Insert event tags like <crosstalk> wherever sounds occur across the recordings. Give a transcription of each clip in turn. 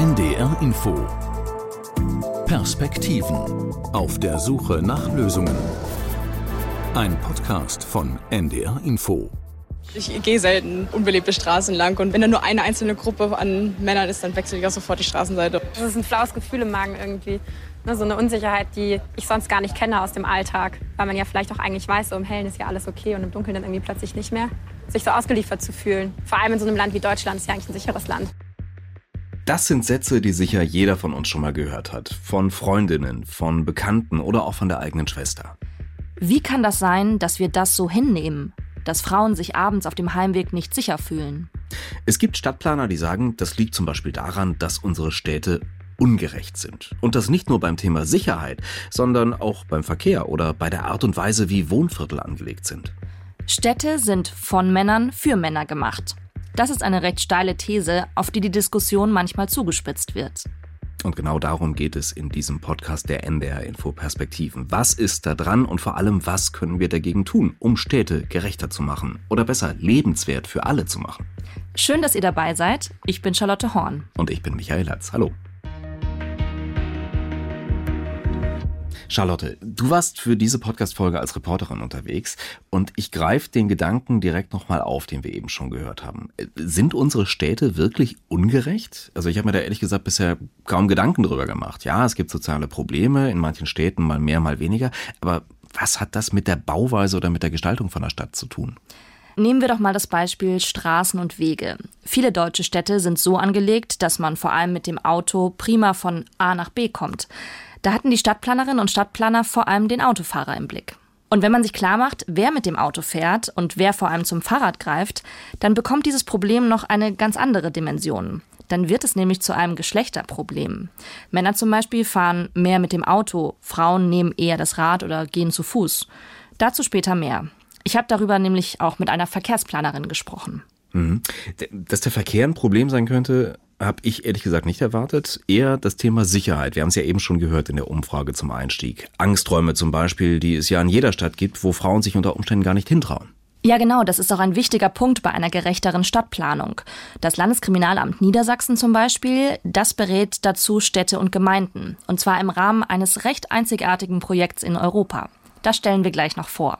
NDR Info Perspektiven auf der Suche nach Lösungen. Ein Podcast von NDR Info. Ich gehe selten unbelebte Straßen lang und wenn da nur eine einzelne Gruppe an Männern ist, dann wechsle ich auch sofort die Straßenseite. Das ist ein flaues Gefühl im Magen irgendwie. Ne, so eine Unsicherheit, die ich sonst gar nicht kenne aus dem Alltag. Weil man ja vielleicht auch eigentlich weiß, so im Hellen ist ja alles okay und im Dunkeln dann irgendwie plötzlich nicht mehr. Sich so ausgeliefert zu fühlen. Vor allem in so einem Land wie Deutschland ist ja eigentlich ein sicheres Land. Das sind Sätze, die sicher jeder von uns schon mal gehört hat. Von Freundinnen, von Bekannten oder auch von der eigenen Schwester. Wie kann das sein, dass wir das so hinnehmen? Dass Frauen sich abends auf dem Heimweg nicht sicher fühlen? Es gibt Stadtplaner, die sagen, das liegt zum Beispiel daran, dass unsere Städte ungerecht sind. Und das nicht nur beim Thema Sicherheit, sondern auch beim Verkehr oder bei der Art und Weise, wie Wohnviertel angelegt sind. Städte sind von Männern für Männer gemacht. Das ist eine recht steile These, auf die die Diskussion manchmal zugespitzt wird. Und genau darum geht es in diesem Podcast der NDR Info Perspektiven. Was ist da dran und vor allem, was können wir dagegen tun, um Städte gerechter zu machen oder besser lebenswert für alle zu machen? Schön, dass ihr dabei seid. Ich bin Charlotte Horn. Und ich bin Michael Latz. Hallo. Charlotte, du warst für diese Podcast-Folge als Reporterin unterwegs und ich greife den Gedanken direkt nochmal auf, den wir eben schon gehört haben. Sind unsere Städte wirklich ungerecht? Also ich habe mir da ehrlich gesagt bisher kaum Gedanken drüber gemacht. Ja, es gibt soziale Probleme, in manchen Städten mal mehr, mal weniger, aber was hat das mit der Bauweise oder mit der Gestaltung von der Stadt zu tun? Nehmen wir doch mal das Beispiel Straßen und Wege. Viele deutsche Städte sind so angelegt, dass man vor allem mit dem Auto prima von A nach B kommt. Da hatten die Stadtplanerinnen und Stadtplaner vor allem den Autofahrer im Blick. Und wenn man sich klar macht, wer mit dem Auto fährt und wer vor allem zum Fahrrad greift, dann bekommt dieses Problem noch eine ganz andere Dimension. Dann wird es nämlich zu einem Geschlechterproblem. Männer zum Beispiel fahren mehr mit dem Auto, Frauen nehmen eher das Rad oder gehen zu Fuß. Dazu später mehr. Ich habe darüber nämlich auch mit einer Verkehrsplanerin gesprochen. Mhm. Dass der Verkehr ein Problem sein könnte, habe ich ehrlich gesagt nicht erwartet. Eher das Thema Sicherheit. Wir haben es ja eben schon gehört in der Umfrage zum Einstieg. Angsträume zum Beispiel, die es ja in jeder Stadt gibt, wo Frauen sich unter Umständen gar nicht hintrauen. Ja, genau, das ist auch ein wichtiger Punkt bei einer gerechteren Stadtplanung. Das Landeskriminalamt Niedersachsen zum Beispiel, das berät dazu Städte und Gemeinden. Und zwar im Rahmen eines recht einzigartigen Projekts in Europa. Das stellen wir gleich noch vor.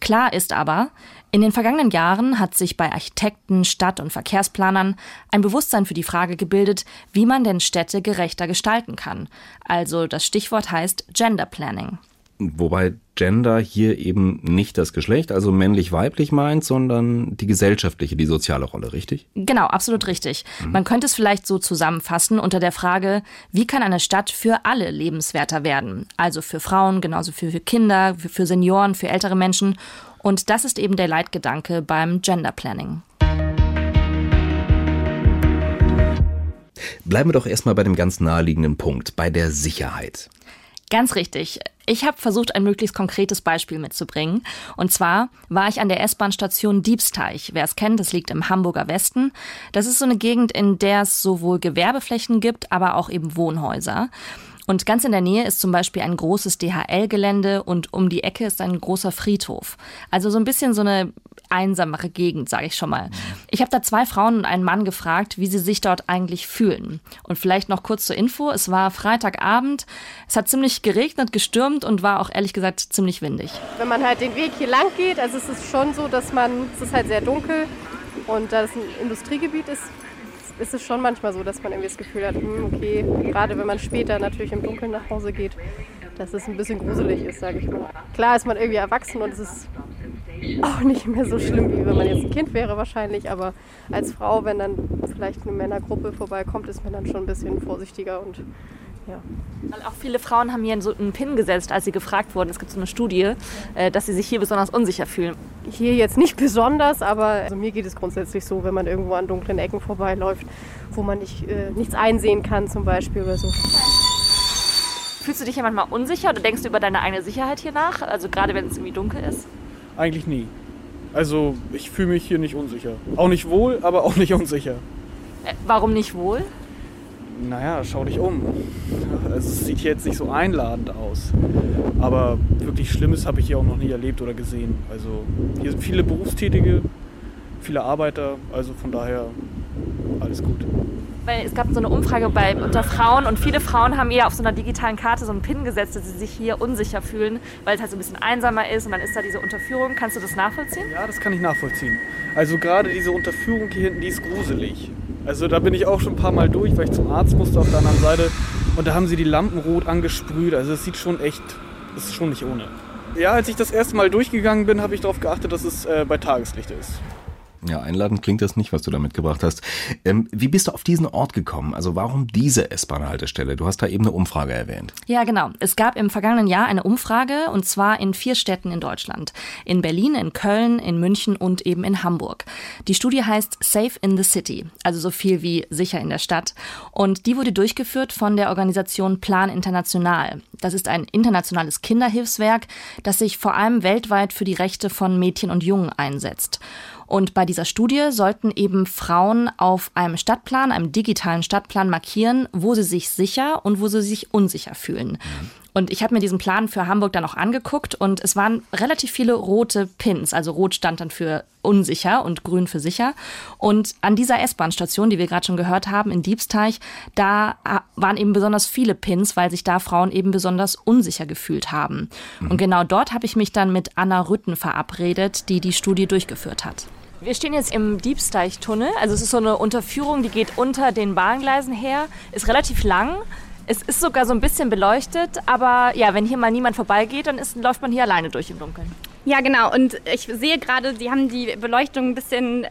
Klar ist aber, in den vergangenen Jahren hat sich bei Architekten, Stadt- und Verkehrsplanern ein Bewusstsein für die Frage gebildet, wie man denn Städte gerechter gestalten kann. Also das Stichwort heißt Gender Planning. Wobei Gender hier eben nicht das Geschlecht, also männlich-weiblich meint, sondern die gesellschaftliche, die soziale Rolle, richtig? Genau, absolut richtig. Mhm. Man könnte es vielleicht so zusammenfassen unter der Frage, wie kann eine Stadt für alle lebenswerter werden? Also für Frauen, genauso für, für Kinder, für, für Senioren, für ältere Menschen. Und das ist eben der Leitgedanke beim Gender Planning. Bleiben wir doch erstmal bei dem ganz naheliegenden Punkt, bei der Sicherheit. Ganz richtig. Ich habe versucht, ein möglichst konkretes Beispiel mitzubringen. Und zwar war ich an der S-Bahn-Station Diebsteich. Wer es kennt, das liegt im Hamburger Westen. Das ist so eine Gegend, in der es sowohl Gewerbeflächen gibt, aber auch eben Wohnhäuser. Und ganz in der Nähe ist zum Beispiel ein großes DHL-Gelände und um die Ecke ist ein großer Friedhof. Also so ein bisschen so eine einsamere Gegend, sage ich schon mal. Ich habe da zwei Frauen und einen Mann gefragt, wie sie sich dort eigentlich fühlen. Und vielleicht noch kurz zur Info, es war Freitagabend, es hat ziemlich geregnet, gestürmt und war auch ehrlich gesagt ziemlich windig. Wenn man halt den Weg hier lang geht, also es ist schon so, dass man, es ist halt sehr dunkel und da es ein Industriegebiet ist, ist es schon manchmal so, dass man irgendwie das Gefühl hat, hm, okay, gerade wenn man später natürlich im Dunkeln nach Hause geht, dass es ein bisschen gruselig ist, sage ich mal. Klar ist man irgendwie erwachsen und es ist auch nicht mehr so schlimm, wie wenn man jetzt ein Kind wäre wahrscheinlich, aber als Frau, wenn dann vielleicht eine Männergruppe vorbeikommt, ist man dann schon ein bisschen vorsichtiger und ja. Weil auch viele Frauen haben hier so einen Pin gesetzt, als sie gefragt wurden. Es gibt so eine Studie, äh, dass sie sich hier besonders unsicher fühlen. Hier jetzt nicht besonders, aber also mir geht es grundsätzlich so, wenn man irgendwo an dunklen Ecken vorbeiläuft, wo man nicht, äh, nichts einsehen kann zum Beispiel oder so. Fühlst du dich ja manchmal unsicher oder denkst du über deine eigene Sicherheit hier nach? Also gerade wenn es irgendwie dunkel ist? Eigentlich nie. Also ich fühle mich hier nicht unsicher. Auch nicht wohl, aber auch nicht unsicher. Äh, warum nicht wohl? naja, schau dich um. Also, es sieht hier jetzt nicht so einladend aus. Aber wirklich Schlimmes habe ich hier auch noch nie erlebt oder gesehen. Also hier sind viele Berufstätige, viele Arbeiter, also von daher alles gut. Weil es gab so eine Umfrage bei, unter Frauen und viele Frauen haben eher auf so einer digitalen Karte so einen Pin gesetzt, dass sie sich hier unsicher fühlen, weil es halt so ein bisschen einsamer ist und dann ist da diese Unterführung. Kannst du das nachvollziehen? Ja, das kann ich nachvollziehen. Also gerade diese Unterführung hier hinten, die ist gruselig. Also da bin ich auch schon ein paar Mal durch, weil ich zum Arzt musste auf der anderen Seite. Und da haben sie die Lampen rot angesprüht. Also es sieht schon echt, es ist schon nicht ohne. Ja, als ich das erste Mal durchgegangen bin, habe ich darauf geachtet, dass es äh, bei Tageslicht ist. Ja, einladend klingt das nicht, was du da mitgebracht hast. Ähm, wie bist du auf diesen Ort gekommen? Also warum diese S-Bahn-Haltestelle? Du hast da eben eine Umfrage erwähnt. Ja, genau. Es gab im vergangenen Jahr eine Umfrage und zwar in vier Städten in Deutschland. In Berlin, in Köln, in München und eben in Hamburg. Die Studie heißt Safe in the City, also so viel wie sicher in der Stadt. Und die wurde durchgeführt von der Organisation Plan International. Das ist ein internationales Kinderhilfswerk, das sich vor allem weltweit für die Rechte von Mädchen und Jungen einsetzt. Und bei dieser Studie sollten eben Frauen auf einem Stadtplan, einem digitalen Stadtplan markieren, wo sie sich sicher und wo sie sich unsicher fühlen. Und ich habe mir diesen Plan für Hamburg dann auch angeguckt und es waren relativ viele rote Pins. Also rot stand dann für unsicher und grün für sicher. Und an dieser S-Bahn-Station, die wir gerade schon gehört haben, in Diebsteich, da waren eben besonders viele Pins, weil sich da Frauen eben besonders unsicher gefühlt haben. Mhm. Und genau dort habe ich mich dann mit Anna Rütten verabredet, die die Studie durchgeführt hat. Wir stehen jetzt im Diebsteich-Tunnel. Also es ist so eine Unterführung, die geht unter den Bahngleisen her, ist relativ lang. Es ist sogar so ein bisschen beleuchtet, aber ja, wenn hier mal niemand vorbeigeht, dann ist, läuft man hier alleine durch im Dunkeln. Ja, genau. Und ich sehe gerade, Sie haben die Beleuchtung ein bisschen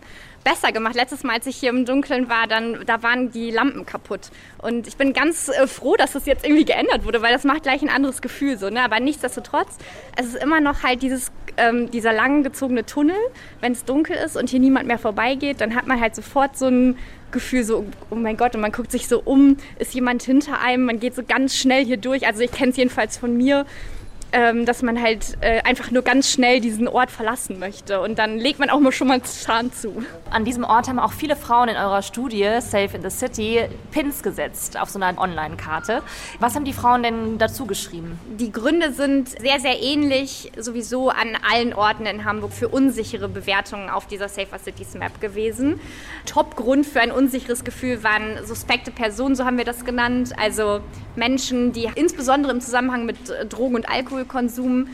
besser gemacht. Letztes Mal, als ich hier im Dunkeln war, dann, da waren die Lampen kaputt. Und ich bin ganz äh, froh, dass das jetzt irgendwie geändert wurde, weil das macht gleich ein anderes Gefühl. So, ne? Aber nichtsdestotrotz, es ist immer noch halt dieses, ähm, dieser lang gezogene Tunnel. Wenn es dunkel ist und hier niemand mehr vorbeigeht, dann hat man halt sofort so ein Gefühl, so, oh mein Gott, und man guckt sich so um, ist jemand hinter einem, man geht so ganz schnell hier durch. Also ich kenne es jedenfalls von mir ähm, dass man halt äh, einfach nur ganz schnell diesen Ort verlassen möchte. Und dann legt man auch mal schon mal Zahn zu. An diesem Ort haben auch viele Frauen in eurer Studie Safe in the City Pins gesetzt auf so einer Online-Karte. Was haben die Frauen denn dazu geschrieben? Die Gründe sind sehr, sehr ähnlich sowieso an allen Orten in Hamburg für unsichere Bewertungen auf dieser Safer Cities Map gewesen. Top-Grund für ein unsicheres Gefühl waren suspekte Personen, so haben wir das genannt. Also Menschen, die insbesondere im Zusammenhang mit Drogen und Alkohol Alkoholkonsum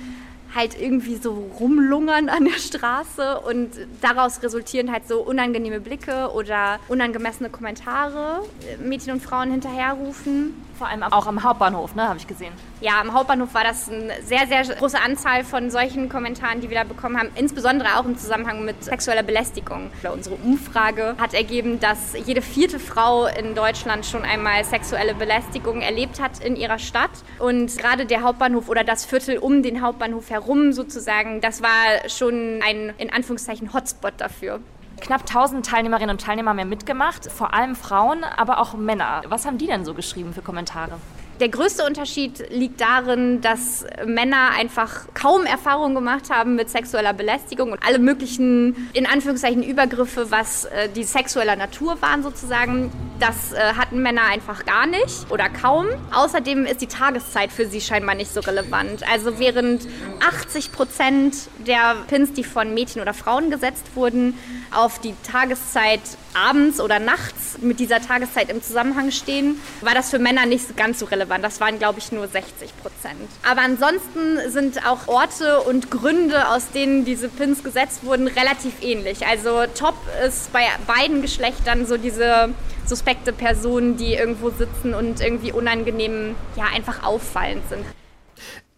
halt irgendwie so rumlungern an der Straße und daraus resultieren halt so unangenehme Blicke oder unangemessene Kommentare Mädchen und Frauen hinterherrufen. Vor allem auch am Hauptbahnhof, ne, habe ich gesehen. Ja, am Hauptbahnhof war das eine sehr, sehr große Anzahl von solchen Kommentaren, die wir da bekommen haben, insbesondere auch im Zusammenhang mit sexueller Belästigung. Unsere Umfrage hat ergeben, dass jede vierte Frau in Deutschland schon einmal sexuelle Belästigung erlebt hat in ihrer Stadt. Und gerade der Hauptbahnhof oder das Viertel um den Hauptbahnhof herum sozusagen, das war schon ein in Anführungszeichen Hotspot dafür. Knapp 1000 Teilnehmerinnen und Teilnehmer haben mitgemacht, vor allem Frauen, aber auch Männer. Was haben die denn so geschrieben für Kommentare? Der größte Unterschied liegt darin, dass Männer einfach kaum Erfahrung gemacht haben mit sexueller Belästigung und alle möglichen, in Anführungszeichen, Übergriffe, was äh, die sexueller Natur waren sozusagen. Das äh, hatten Männer einfach gar nicht oder kaum. Außerdem ist die Tageszeit für sie scheinbar nicht so relevant. Also während 80 Prozent der Pins, die von Mädchen oder Frauen gesetzt wurden, auf die Tageszeit abends oder nachts mit dieser Tageszeit im Zusammenhang stehen, war das für Männer nicht ganz so relevant. Das waren, glaube ich, nur 60 Prozent. Aber ansonsten sind auch Orte und Gründe, aus denen diese Pins gesetzt wurden, relativ ähnlich. Also top ist bei beiden Geschlechtern so diese suspekte Personen, die irgendwo sitzen und irgendwie unangenehm, ja, einfach auffallend sind.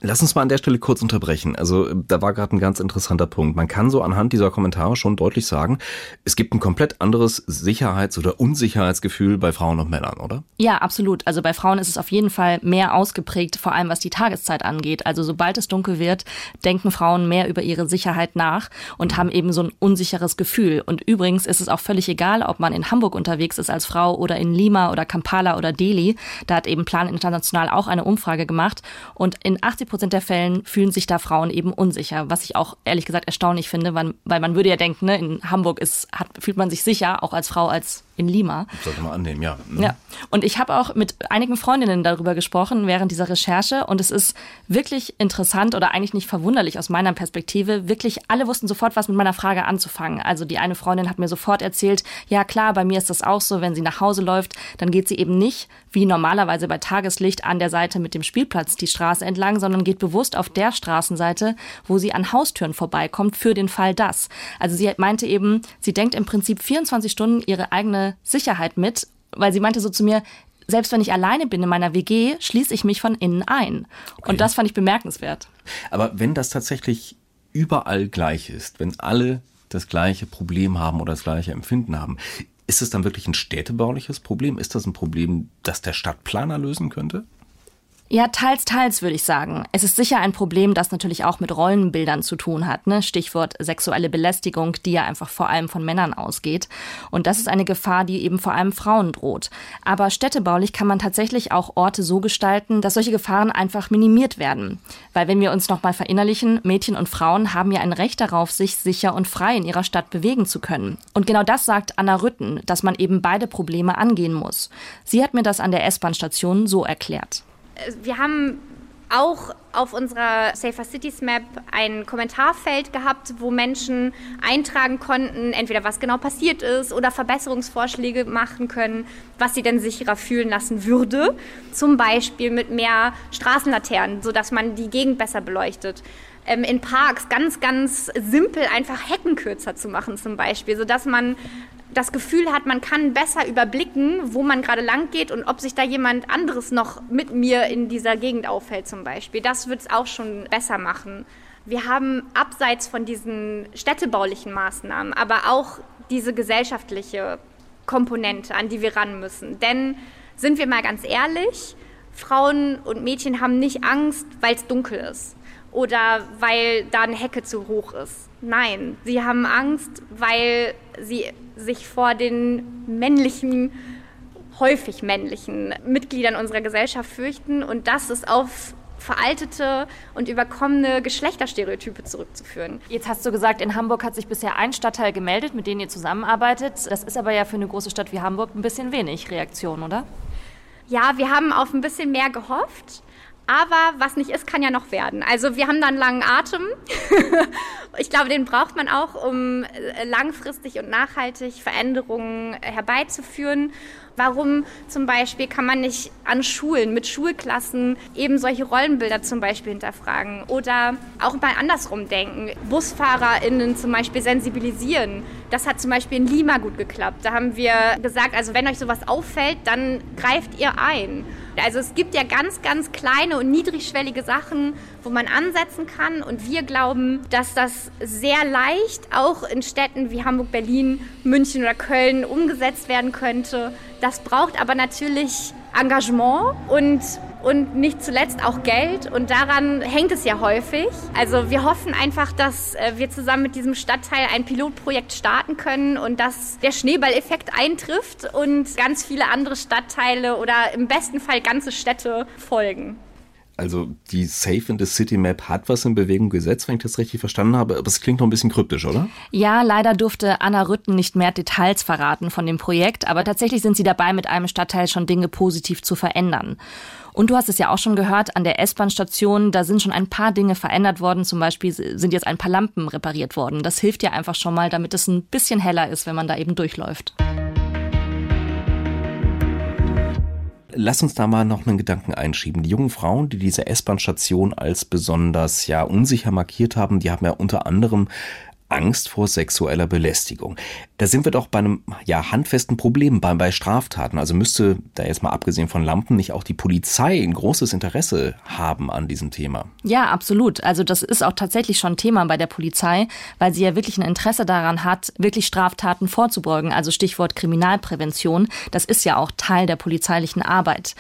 Lass uns mal an der Stelle kurz unterbrechen. Also da war gerade ein ganz interessanter Punkt. Man kann so anhand dieser Kommentare schon deutlich sagen, es gibt ein komplett anderes Sicherheits- oder Unsicherheitsgefühl bei Frauen und Männern, oder? Ja, absolut. Also bei Frauen ist es auf jeden Fall mehr ausgeprägt, vor allem was die Tageszeit angeht. Also sobald es dunkel wird, denken Frauen mehr über ihre Sicherheit nach und haben eben so ein unsicheres Gefühl. Und übrigens ist es auch völlig egal, ob man in Hamburg unterwegs ist als Frau oder in Lima oder Kampala oder Delhi. Da hat eben Plan International auch eine Umfrage gemacht und in 80 Prozent der Fällen fühlen sich da Frauen eben unsicher, was ich auch ehrlich gesagt erstaunlich finde, weil, weil man würde ja denken, ne, in Hamburg ist, hat, fühlt man sich sicher, auch als Frau, als in Lima. Sollte man annehmen, ja. Mhm. Ja. Und ich habe auch mit einigen Freundinnen darüber gesprochen während dieser Recherche und es ist wirklich interessant oder eigentlich nicht verwunderlich aus meiner Perspektive. Wirklich alle wussten sofort, was mit meiner Frage anzufangen. Also die eine Freundin hat mir sofort erzählt, ja klar, bei mir ist das auch so, wenn sie nach Hause läuft, dann geht sie eben nicht wie normalerweise bei Tageslicht an der Seite mit dem Spielplatz die Straße entlang, sondern geht bewusst auf der Straßenseite, wo sie an Haustüren vorbeikommt, für den Fall das. Also sie meinte eben, sie denkt im Prinzip 24 Stunden ihre eigene Sicherheit mit, weil sie meinte so zu mir, selbst wenn ich alleine bin in meiner WG, schließe ich mich von innen ein. Okay. Und das fand ich bemerkenswert. Aber wenn das tatsächlich überall gleich ist, wenn alle das gleiche Problem haben oder das gleiche Empfinden haben, ist es dann wirklich ein städtebauliches Problem? Ist das ein Problem, das der Stadtplaner lösen könnte? Ja, teils, teils würde ich sagen. Es ist sicher ein Problem, das natürlich auch mit Rollenbildern zu tun hat. Ne? Stichwort sexuelle Belästigung, die ja einfach vor allem von Männern ausgeht. Und das ist eine Gefahr, die eben vor allem Frauen droht. Aber städtebaulich kann man tatsächlich auch Orte so gestalten, dass solche Gefahren einfach minimiert werden. Weil wenn wir uns nochmal verinnerlichen, Mädchen und Frauen haben ja ein Recht darauf, sich sicher und frei in ihrer Stadt bewegen zu können. Und genau das sagt Anna Rütten, dass man eben beide Probleme angehen muss. Sie hat mir das an der S-Bahn-Station so erklärt wir haben auch auf unserer Safer Cities Map ein Kommentarfeld gehabt, wo Menschen eintragen konnten, entweder was genau passiert ist oder Verbesserungsvorschläge machen können, was sie denn sicherer fühlen lassen würde. Zum Beispiel mit mehr Straßenlaternen, sodass man die Gegend besser beleuchtet. Ähm, in Parks ganz, ganz simpel einfach Hecken kürzer zu machen zum Beispiel, sodass man das Gefühl hat, man kann besser überblicken, wo man gerade lang geht und ob sich da jemand anderes noch mit mir in dieser Gegend auffällt zum Beispiel. Das wird es auch schon besser machen. Wir haben abseits von diesen städtebaulichen Maßnahmen aber auch diese gesellschaftliche Komponente, an die wir ran müssen. Denn sind wir mal ganz ehrlich, Frauen und Mädchen haben nicht Angst, weil es dunkel ist oder weil da eine Hecke zu hoch ist. Nein, sie haben Angst, weil sie sich vor den männlichen, häufig männlichen Mitgliedern unserer Gesellschaft fürchten. Und das ist auf veraltete und überkommene Geschlechterstereotype zurückzuführen. Jetzt hast du gesagt, in Hamburg hat sich bisher ein Stadtteil gemeldet, mit dem ihr zusammenarbeitet. Das ist aber ja für eine große Stadt wie Hamburg ein bisschen wenig Reaktion, oder? Ja, wir haben auf ein bisschen mehr gehofft. Aber was nicht ist, kann ja noch werden. Also wir haben da einen langen Atem. <laughs> ich glaube, den braucht man auch, um äh, langfristig und nachhaltig Veränderungen herbeizuführen. Warum zum Beispiel kann man nicht an Schulen mit Schulklassen eben solche Rollenbilder zum Beispiel hinterfragen oder auch mal andersrum denken, BusfahrerInnen zum Beispiel sensibilisieren. Das hat zum Beispiel in Lima gut geklappt. Da haben wir gesagt, also wenn euch sowas auffällt, dann greift ihr ein. Also es gibt ja ganz, ganz kleine und niedrigschwellige Sachen, wo man ansetzen kann. Und wir glauben, dass das sehr leicht auch in Städten wie Hamburg, Berlin, München oder Köln umgesetzt werden könnte. Das braucht aber natürlich Engagement und, und nicht zuletzt auch Geld. Und daran hängt es ja häufig. Also wir hoffen einfach, dass äh, wir zusammen mit diesem Stadtteil ein Pilotprojekt starten können und dass der Schneeballeffekt eintrifft und ganz viele andere Stadtteile oder im besten Fall ganze Städte folgen. Also die Safe in the City Map hat was in Bewegung gesetzt, wenn ich das richtig verstanden habe. Aber es klingt noch ein bisschen kryptisch, oder? Ja, leider durfte Anna Rütten nicht mehr Details verraten von dem Projekt. Aber tatsächlich sind sie dabei, mit einem Stadtteil schon Dinge positiv zu verändern. Und du hast es ja auch schon gehört, an der S-Bahn-Station, da sind schon ein paar Dinge verändert worden. Zum Beispiel sind jetzt ein paar Lampen repariert worden. Das hilft ja einfach schon mal, damit es ein bisschen heller ist, wenn man da eben durchläuft. Lass uns da mal noch einen Gedanken einschieben. Die jungen Frauen, die diese S-Bahn-Station als besonders ja unsicher markiert haben, die haben ja unter anderem Angst vor sexueller Belästigung. Da sind wir doch bei einem ja, handfesten Problem bei, bei Straftaten. Also müsste, da jetzt mal abgesehen von Lampen, nicht auch die Polizei ein großes Interesse haben an diesem Thema? Ja, absolut. Also das ist auch tatsächlich schon Thema bei der Polizei, weil sie ja wirklich ein Interesse daran hat, wirklich Straftaten vorzubeugen. Also Stichwort Kriminalprävention. Das ist ja auch Teil der polizeilichen Arbeit.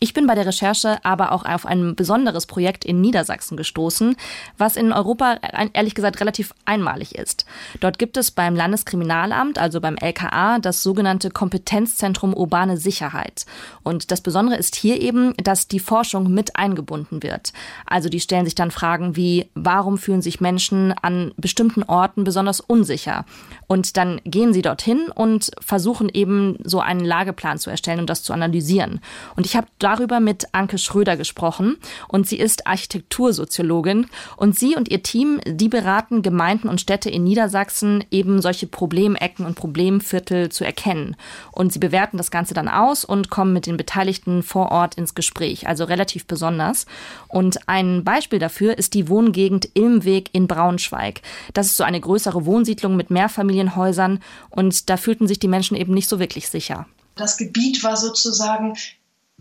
Ich bin bei der Recherche aber auch auf ein besonderes Projekt in Niedersachsen gestoßen, was in Europa ehrlich gesagt relativ einmalig ist. Dort gibt es beim Landeskriminalamt, also beim LKA, das sogenannte Kompetenzzentrum Urbane Sicherheit. Und das Besondere ist hier eben, dass die Forschung mit eingebunden wird. Also die stellen sich dann Fragen wie, warum fühlen sich Menschen an bestimmten Orten besonders unsicher? Und dann gehen sie dorthin und versuchen eben so einen Lageplan zu erstellen und das zu analysieren. Und ich habe darüber mit Anke Schröder gesprochen und sie ist Architektursoziologin und sie und ihr Team, die beraten Gemeinden und Städte in Niedersachsen eben solche Problemecken und Problemviertel zu erkennen. Und sie bewerten das Ganze dann aus und kommen mit den Beteiligten vor Ort ins Gespräch, also relativ besonders. Und ein Beispiel dafür ist die Wohngegend Ilmweg in Braunschweig. Das ist so eine größere Wohnsiedlung mit Mehrfamilienhäusern und da fühlten sich die Menschen eben nicht so wirklich sicher. Das Gebiet war sozusagen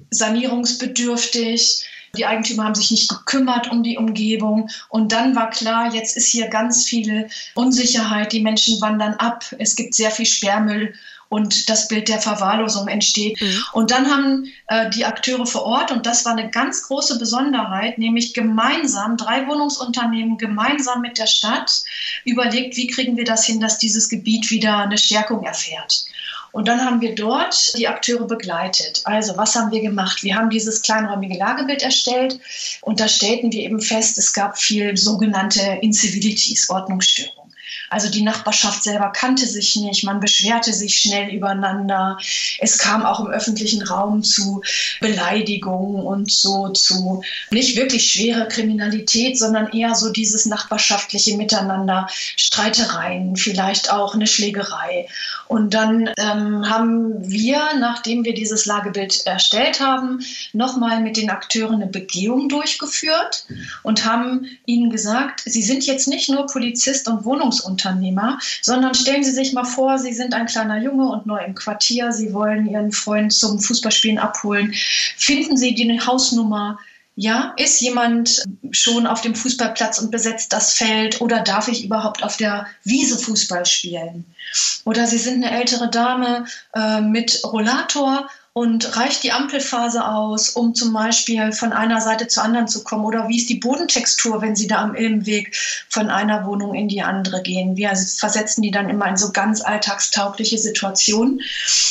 sanierungsbedürftig. Die Eigentümer haben sich nicht gekümmert um die Umgebung. Und dann war klar, jetzt ist hier ganz viel Unsicherheit. Die Menschen wandern ab. Es gibt sehr viel Sperrmüll und das Bild der Verwahrlosung entsteht. Mhm. Und dann haben äh, die Akteure vor Ort, und das war eine ganz große Besonderheit, nämlich gemeinsam, drei Wohnungsunternehmen gemeinsam mit der Stadt, überlegt, wie kriegen wir das hin, dass dieses Gebiet wieder eine Stärkung erfährt. Und dann haben wir dort die Akteure begleitet. Also was haben wir gemacht? Wir haben dieses kleinräumige Lagebild erstellt und da stellten wir eben fest, es gab viel sogenannte Incivilities, Ordnungsstörungen. Also die Nachbarschaft selber kannte sich nicht, man beschwerte sich schnell übereinander. Es kam auch im öffentlichen Raum zu Beleidigungen und so zu nicht wirklich schwere Kriminalität, sondern eher so dieses nachbarschaftliche Miteinander, Streitereien, vielleicht auch eine Schlägerei. Und dann ähm, haben wir, nachdem wir dieses Lagebild erstellt haben, nochmal mit den Akteuren eine Begehung durchgeführt und haben ihnen gesagt, sie sind jetzt nicht nur Polizist und Wohnungsunternehmer, Unternehmer, sondern stellen Sie sich mal vor, Sie sind ein kleiner Junge und neu im Quartier, Sie wollen Ihren Freund zum Fußballspielen abholen. Finden Sie die Hausnummer? Ja, ist jemand schon auf dem Fußballplatz und besetzt das Feld oder darf ich überhaupt auf der Wiese Fußball spielen? Oder Sie sind eine ältere Dame äh, mit Rollator und reicht die Ampelphase aus, um zum Beispiel von einer Seite zur anderen zu kommen? Oder wie ist die Bodentextur, wenn Sie da am Ilmweg von einer Wohnung in die andere gehen? Wir versetzen die dann immer in so ganz alltagstaugliche Situationen.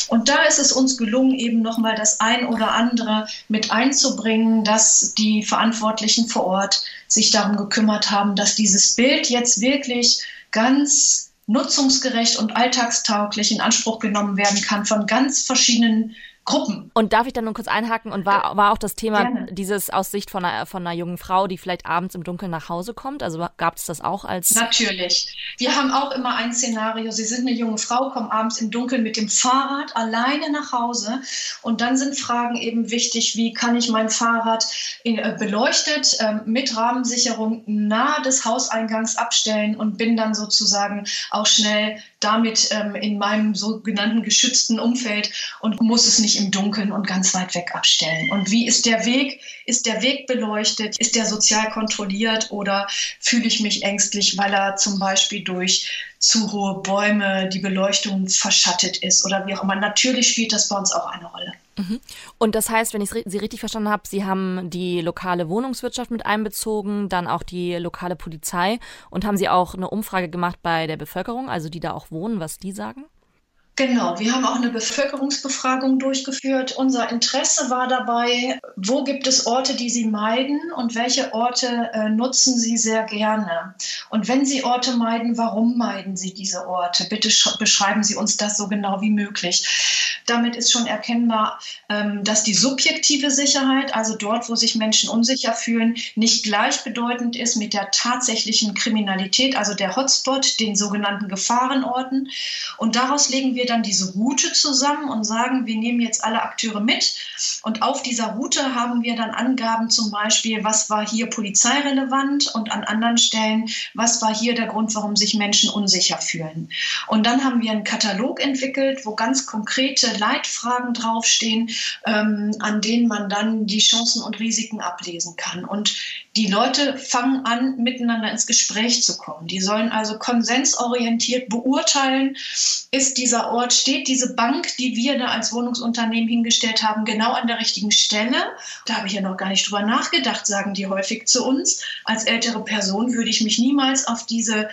Und da ist es uns gelungen, eben nochmal das ein oder andere mit einzubringen, dass die Verantwortlichen vor Ort sich darum gekümmert haben, dass dieses Bild jetzt wirklich ganz nutzungsgerecht und alltagstauglich in Anspruch genommen werden kann von ganz verschiedenen Gruppen. Und darf ich dann nur kurz einhaken? Und war, war auch das Thema Gerne. dieses aus Sicht von einer, von einer jungen Frau, die vielleicht abends im Dunkeln nach Hause kommt? Also gab es das auch als. Natürlich. Wir haben auch immer ein Szenario. Sie sind eine junge Frau, kommen abends im Dunkeln mit dem Fahrrad alleine nach Hause. Und dann sind Fragen eben wichtig, wie kann ich mein Fahrrad in, äh, beleuchtet äh, mit Rahmensicherung nahe des Hauseingangs abstellen und bin dann sozusagen auch schnell damit ähm, in meinem sogenannten geschützten Umfeld und muss es nicht im Dunkeln und ganz weit weg abstellen. Und wie ist der Weg? Ist der Weg beleuchtet? Ist der sozial kontrolliert oder fühle ich mich ängstlich, weil er zum Beispiel durch zu hohe Bäume die Beleuchtung verschattet ist oder wie auch immer? Natürlich spielt das bei uns auch eine Rolle. Mhm. Und das heißt, wenn ich Sie richtig verstanden habe, Sie haben die lokale Wohnungswirtschaft mit einbezogen, dann auch die lokale Polizei und haben Sie auch eine Umfrage gemacht bei der Bevölkerung, also die da auch wohnen, was die sagen? Genau, wir haben auch eine Bevölkerungsbefragung durchgeführt. Unser Interesse war dabei, wo gibt es Orte, die Sie meiden und welche Orte äh, nutzen Sie sehr gerne? Und wenn Sie Orte meiden, warum meiden Sie diese Orte? Bitte beschreiben Sie uns das so genau wie möglich. Damit ist schon erkennbar, ähm, dass die subjektive Sicherheit, also dort, wo sich Menschen unsicher fühlen, nicht gleichbedeutend ist mit der tatsächlichen Kriminalität, also der Hotspot, den sogenannten Gefahrenorten. Und daraus legen wir dann diese Route zusammen und sagen, wir nehmen jetzt alle Akteure mit. Und auf dieser Route haben wir dann Angaben zum Beispiel, was war hier polizeirelevant und an anderen Stellen, was war hier der Grund, warum sich Menschen unsicher fühlen. Und dann haben wir einen Katalog entwickelt, wo ganz konkrete Leitfragen draufstehen, ähm, an denen man dann die Chancen und Risiken ablesen kann. Und die Leute fangen an, miteinander ins Gespräch zu kommen. Die sollen also konsensorientiert beurteilen, ist dieser Ort, steht diese Bank, die wir da als Wohnungsunternehmen hingestellt haben, genau an der richtigen Stelle. Da habe ich ja noch gar nicht drüber nachgedacht, sagen die häufig zu uns. Als ältere Person würde ich mich niemals auf diese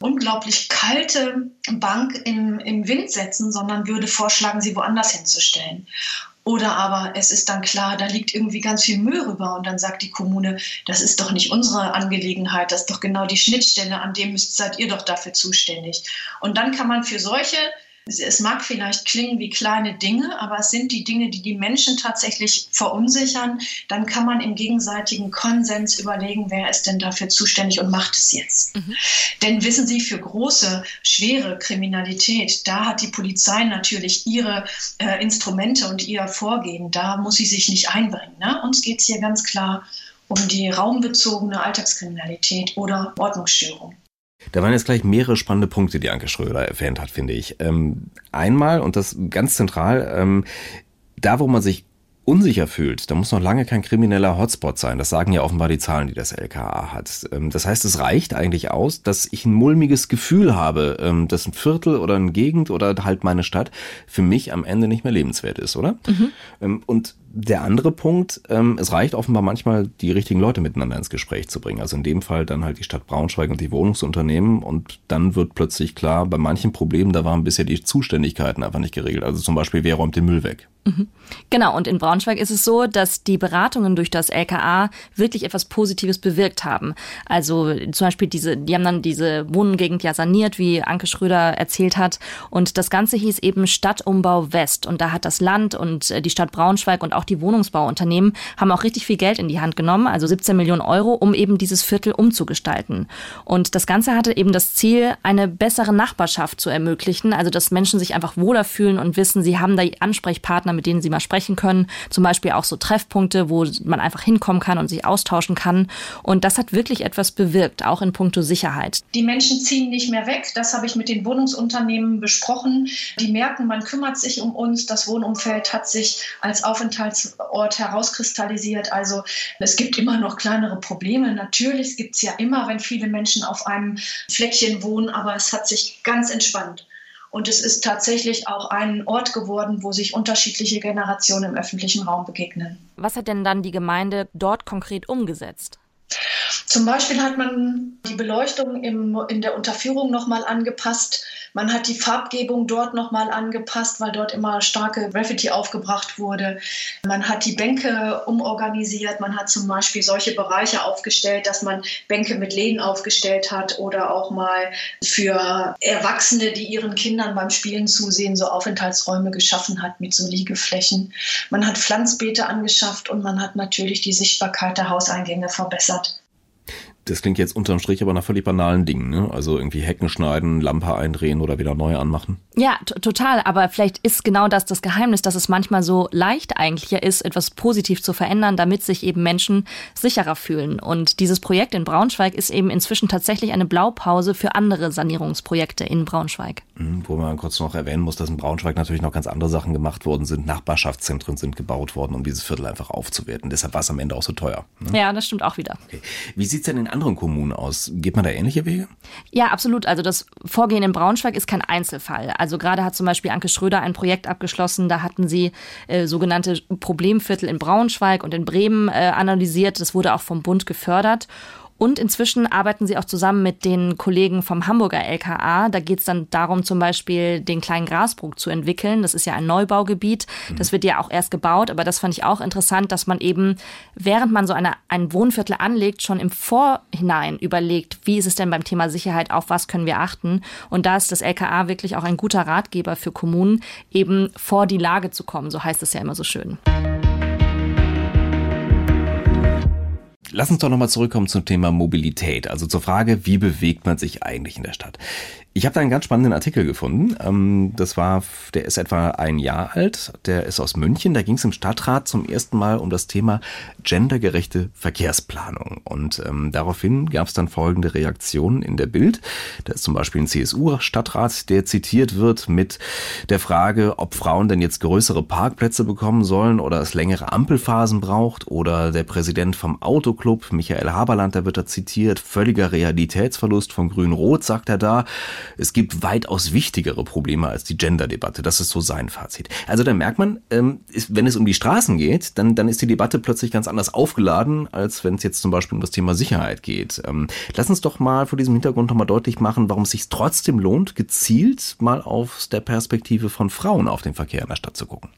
unglaublich kalte Bank im, im Wind setzen, sondern würde vorschlagen, sie woanders hinzustellen. Oder aber es ist dann klar, da liegt irgendwie ganz viel Müll rüber und dann sagt die Kommune, das ist doch nicht unsere Angelegenheit, das ist doch genau die Schnittstelle, an dem müsst, seid ihr doch dafür zuständig. Und dann kann man für solche es mag vielleicht klingen wie kleine Dinge, aber es sind die Dinge, die die Menschen tatsächlich verunsichern. Dann kann man im gegenseitigen Konsens überlegen, wer ist denn dafür zuständig und macht es jetzt. Mhm. Denn wissen Sie, für große, schwere Kriminalität, da hat die Polizei natürlich ihre äh, Instrumente und ihr Vorgehen. Da muss sie sich nicht einbringen. Ne? Uns geht es hier ganz klar um die raumbezogene Alltagskriminalität oder Ordnungsstörung. Da waren jetzt gleich mehrere spannende Punkte, die Anke Schröder erwähnt hat, finde ich. Ähm, einmal, und das ganz zentral, ähm, da wo man sich unsicher fühlt, da muss noch lange kein krimineller Hotspot sein. Das sagen ja offenbar die Zahlen, die das LKA hat. Ähm, das heißt, es reicht eigentlich aus, dass ich ein mulmiges Gefühl habe, ähm, dass ein Viertel oder eine Gegend oder halt meine Stadt für mich am Ende nicht mehr lebenswert ist, oder? Mhm. Ähm, und der andere Punkt, es reicht offenbar manchmal, die richtigen Leute miteinander ins Gespräch zu bringen. Also in dem Fall dann halt die Stadt Braunschweig und die Wohnungsunternehmen. Und dann wird plötzlich klar, bei manchen Problemen, da waren bisher die Zuständigkeiten einfach nicht geregelt. Also zum Beispiel, wer räumt den Müll weg? Mhm. Genau, und in Braunschweig ist es so, dass die Beratungen durch das LKA wirklich etwas Positives bewirkt haben. Also zum Beispiel diese, die haben dann diese Wohngegend ja saniert, wie Anke Schröder erzählt hat. Und das Ganze hieß eben Stadtumbau West. Und da hat das Land und äh, die Stadt Braunschweig und auch die Wohnungsbauunternehmen haben auch richtig viel Geld in die Hand genommen, also 17 Millionen Euro, um eben dieses Viertel umzugestalten. Und das Ganze hatte eben das Ziel, eine bessere Nachbarschaft zu ermöglichen, also dass Menschen sich einfach wohler fühlen und wissen, sie haben da Ansprechpartner mit denen sie mal sprechen können. Zum Beispiel auch so Treffpunkte, wo man einfach hinkommen kann und sich austauschen kann. Und das hat wirklich etwas bewirkt, auch in puncto Sicherheit. Die Menschen ziehen nicht mehr weg. Das habe ich mit den Wohnungsunternehmen besprochen. Die merken, man kümmert sich um uns. Das Wohnumfeld hat sich als Aufenthaltsort herauskristallisiert. Also es gibt immer noch kleinere Probleme. Natürlich gibt es ja immer, wenn viele Menschen auf einem Fleckchen wohnen, aber es hat sich ganz entspannt. Und es ist tatsächlich auch ein Ort geworden, wo sich unterschiedliche Generationen im öffentlichen Raum begegnen. Was hat denn dann die Gemeinde dort konkret umgesetzt? Zum Beispiel hat man die Beleuchtung im, in der Unterführung nochmal angepasst. Man hat die Farbgebung dort nochmal angepasst, weil dort immer starke Graffiti aufgebracht wurde. Man hat die Bänke umorganisiert. Man hat zum Beispiel solche Bereiche aufgestellt, dass man Bänke mit Lehnen aufgestellt hat oder auch mal für Erwachsene, die ihren Kindern beim Spielen zusehen, so Aufenthaltsräume geschaffen hat mit so Liegeflächen. Man hat Pflanzbeete angeschafft und man hat natürlich die Sichtbarkeit der Hauseingänge verbessert das klingt jetzt unterm Strich aber nach völlig banalen Dingen, ne? Also irgendwie Hecken schneiden, Lampe eindrehen oder wieder neu anmachen. Ja, total. Aber vielleicht ist genau das das Geheimnis, dass es manchmal so leicht eigentlich ist, etwas positiv zu verändern, damit sich eben Menschen sicherer fühlen. Und dieses Projekt in Braunschweig ist eben inzwischen tatsächlich eine Blaupause für andere Sanierungsprojekte in Braunschweig. Mhm, wo man kurz noch erwähnen muss, dass in Braunschweig natürlich noch ganz andere Sachen gemacht worden sind. Nachbarschaftszentren sind gebaut worden, um dieses Viertel einfach aufzuwerten. Deshalb war es am Ende auch so teuer. Ne? Ja, das stimmt auch wieder. Okay. Wie sieht's denn in anderen Kommunen aus? Geht man da ähnliche Wege? Ja, absolut. Also das Vorgehen in Braunschweig ist kein Einzelfall. Also gerade hat zum Beispiel Anke Schröder ein Projekt abgeschlossen. Da hatten sie äh, sogenannte Problemviertel in Braunschweig und in Bremen äh, analysiert. Das wurde auch vom Bund gefördert. Und inzwischen arbeiten sie auch zusammen mit den Kollegen vom Hamburger LKA. Da geht es dann darum, zum Beispiel den kleinen Grasbruch zu entwickeln. Das ist ja ein Neubaugebiet. Mhm. Das wird ja auch erst gebaut. Aber das fand ich auch interessant, dass man eben, während man so eine, ein Wohnviertel anlegt, schon im Vorhinein überlegt, wie ist es denn beim Thema Sicherheit, auf was können wir achten. Und da ist das LKA wirklich auch ein guter Ratgeber für Kommunen, eben vor die Lage zu kommen. So heißt es ja immer so schön. Lass uns doch nochmal zurückkommen zum Thema Mobilität, also zur Frage, wie bewegt man sich eigentlich in der Stadt? Ich habe da einen ganz spannenden Artikel gefunden. Ähm, das war, der ist etwa ein Jahr alt. Der ist aus München. Da ging es im Stadtrat zum ersten Mal um das Thema gendergerechte Verkehrsplanung. Und ähm, daraufhin gab es dann folgende Reaktionen in der Bild. Da ist zum Beispiel ein CSU-Stadtrat, der zitiert wird mit der Frage, ob Frauen denn jetzt größere Parkplätze bekommen sollen oder es längere Ampelphasen braucht. Oder der Präsident vom Autoclub, Michael Haberland, der wird da zitiert. Völliger Realitätsverlust von Grün-Rot, sagt er da. Es gibt weitaus wichtigere Probleme als die Gender-Debatte. Das ist so sein Fazit. Also da merkt man, ähm, wenn es um die Straßen geht, dann, dann ist die Debatte plötzlich ganz anders aufgeladen, als wenn es jetzt zum Beispiel um das Thema Sicherheit geht. Ähm, lass uns doch mal vor diesem Hintergrund nochmal deutlich machen, warum es sich trotzdem lohnt, gezielt mal aus der Perspektive von Frauen auf den Verkehr in der Stadt zu gucken.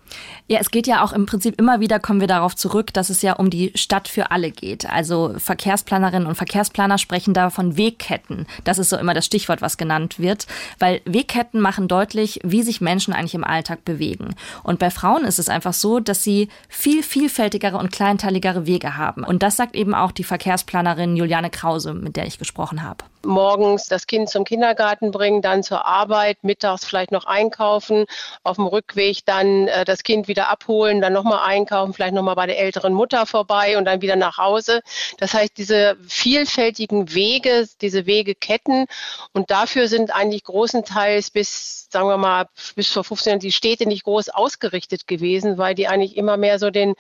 Ja, es geht ja auch im Prinzip immer wieder, kommen wir darauf zurück, dass es ja um die Stadt für alle geht. Also Verkehrsplanerinnen und Verkehrsplaner sprechen da von Wegketten. Das ist so immer das Stichwort, was genannt wird, weil Wegketten machen deutlich, wie sich Menschen eigentlich im Alltag bewegen. Und bei Frauen ist es einfach so, dass sie viel vielfältigere und kleinteiligere Wege haben. Und das sagt eben auch die Verkehrsplanerin Juliane Krause, mit der ich gesprochen habe morgens das Kind zum Kindergarten bringen, dann zur Arbeit, mittags vielleicht noch einkaufen, auf dem Rückweg dann äh, das Kind wieder abholen, dann nochmal einkaufen, vielleicht nochmal bei der älteren Mutter vorbei und dann wieder nach Hause. Das heißt, diese vielfältigen Wege, diese Wegeketten und dafür sind eigentlich großenteils bis, sagen wir mal, bis vor 15 Jahren die Städte nicht groß ausgerichtet gewesen, weil die eigentlich immer mehr so den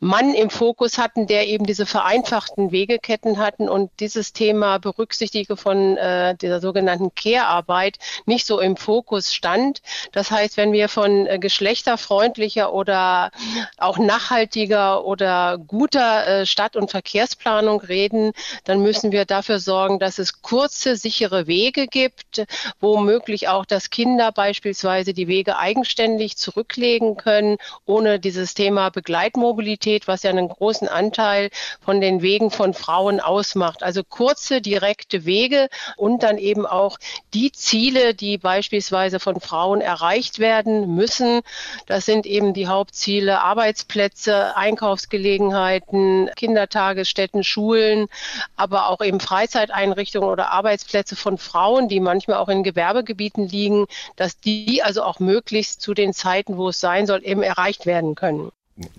Mann im Fokus hatten, der eben diese vereinfachten Wegeketten hatten und dieses Thema berücksichtige von äh, dieser sogenannten Care-Arbeit nicht so im Fokus stand. Das heißt, wenn wir von äh, geschlechterfreundlicher oder auch nachhaltiger oder guter äh, Stadt- und Verkehrsplanung reden, dann müssen wir dafür sorgen, dass es kurze, sichere Wege gibt, womöglich auch, dass Kinder beispielsweise die Wege eigenständig zurücklegen können, ohne dieses Thema Begleitmobilität, was ja einen großen Anteil von den Wegen von Frauen ausmacht. Also kurze, direkte Wege, Wege und dann eben auch die Ziele, die beispielsweise von Frauen erreicht werden müssen. Das sind eben die Hauptziele Arbeitsplätze, Einkaufsgelegenheiten, Kindertagesstätten, Schulen, aber auch eben Freizeiteinrichtungen oder Arbeitsplätze von Frauen, die manchmal auch in Gewerbegebieten liegen, dass die also auch möglichst zu den Zeiten, wo es sein soll, eben erreicht werden können.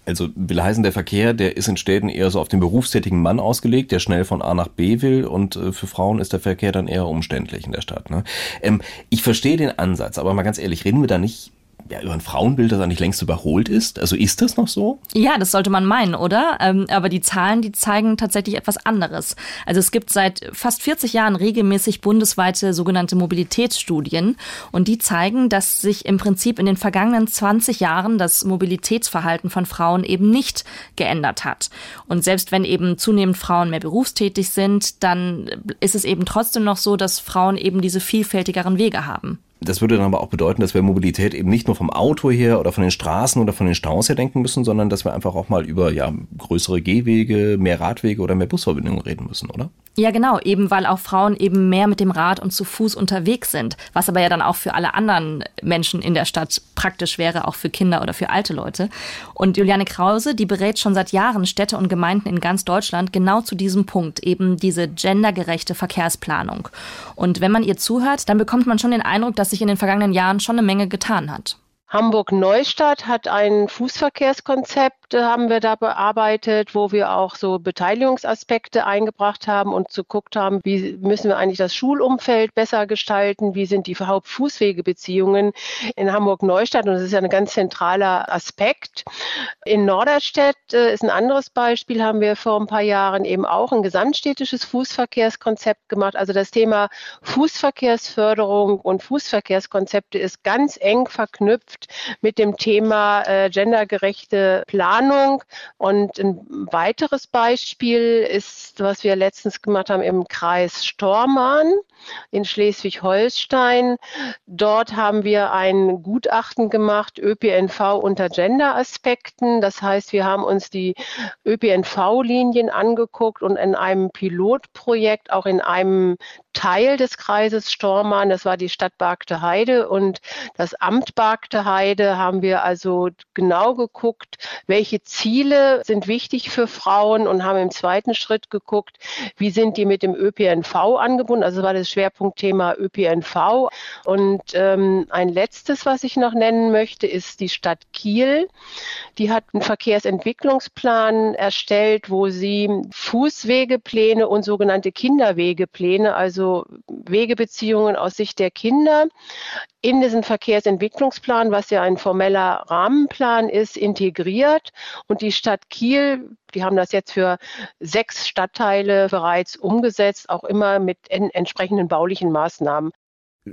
Also will heißen, der Verkehr, der ist in Städten eher so auf den berufstätigen Mann ausgelegt, der schnell von A nach B will und äh, für Frauen ist der Verkehr dann eher umständlich in der Stadt. Ne? Ähm, ich verstehe den Ansatz, aber mal ganz ehrlich, reden wir da nicht ja, über ein Frauenbild, das eigentlich längst überholt ist. Also ist das noch so? Ja, das sollte man meinen, oder? Ähm, aber die Zahlen, die zeigen tatsächlich etwas anderes. Also es gibt seit fast 40 Jahren regelmäßig bundesweite sogenannte Mobilitätsstudien und die zeigen, dass sich im Prinzip in den vergangenen 20 Jahren das Mobilitätsverhalten von Frauen eben nicht geändert hat. Und selbst wenn eben zunehmend Frauen mehr berufstätig sind, dann ist es eben trotzdem noch so, dass Frauen eben diese vielfältigeren Wege haben. Das würde dann aber auch bedeuten, dass wir Mobilität eben nicht nur vom Auto her oder von den Straßen oder von den Staus her denken müssen, sondern dass wir einfach auch mal über ja, größere Gehwege, mehr Radwege oder mehr Busverbindungen reden müssen, oder? Ja, genau, eben weil auch Frauen eben mehr mit dem Rad und zu Fuß unterwegs sind, was aber ja dann auch für alle anderen Menschen in der Stadt praktisch wäre, auch für Kinder oder für alte Leute. Und Juliane Krause, die berät schon seit Jahren Städte und Gemeinden in ganz Deutschland genau zu diesem Punkt, eben diese gendergerechte Verkehrsplanung. Und wenn man ihr zuhört, dann bekommt man schon den Eindruck, dass sich in den vergangenen Jahren schon eine Menge getan hat. Hamburg-Neustadt hat ein Fußverkehrskonzept, äh, haben wir da bearbeitet, wo wir auch so Beteiligungsaspekte eingebracht haben und geguckt haben, wie müssen wir eigentlich das Schulumfeld besser gestalten, wie sind die Hauptfußwegebeziehungen in Hamburg-Neustadt und das ist ja ein ganz zentraler Aspekt. In Norderstedt äh, ist ein anderes Beispiel, haben wir vor ein paar Jahren eben auch ein gesamtstädtisches Fußverkehrskonzept gemacht. Also das Thema Fußverkehrsförderung und Fußverkehrskonzepte ist ganz eng verknüpft mit dem Thema äh, gendergerechte Planung. Und ein weiteres Beispiel ist, was wir letztens gemacht haben im Kreis Stormann in Schleswig-Holstein. Dort haben wir ein Gutachten gemacht, ÖPNV unter Gender-Aspekten. Das heißt, wir haben uns die ÖPNV-Linien angeguckt und in einem Pilotprojekt auch in einem Teil des Kreises Stormann, das war die Stadt Bargte Heide und das Amt Bargte Heide, haben wir also genau geguckt, welche Ziele sind wichtig für Frauen und haben im zweiten Schritt geguckt, wie sind die mit dem ÖPNV angebunden. Also war das Schwerpunktthema ÖPNV. Und ähm, ein letztes, was ich noch nennen möchte, ist die Stadt Kiel. Die hat einen Verkehrsentwicklungsplan erstellt, wo sie Fußwegepläne und sogenannte Kinderwegepläne, also Wegebeziehungen aus Sicht der Kinder, in diesen Verkehrsentwicklungsplan, was ja ein formeller Rahmenplan ist, integriert. Und die Stadt Kiel, die haben das jetzt für sechs Stadtteile bereits umgesetzt, auch immer mit entsprechenden baulichen Maßnahmen.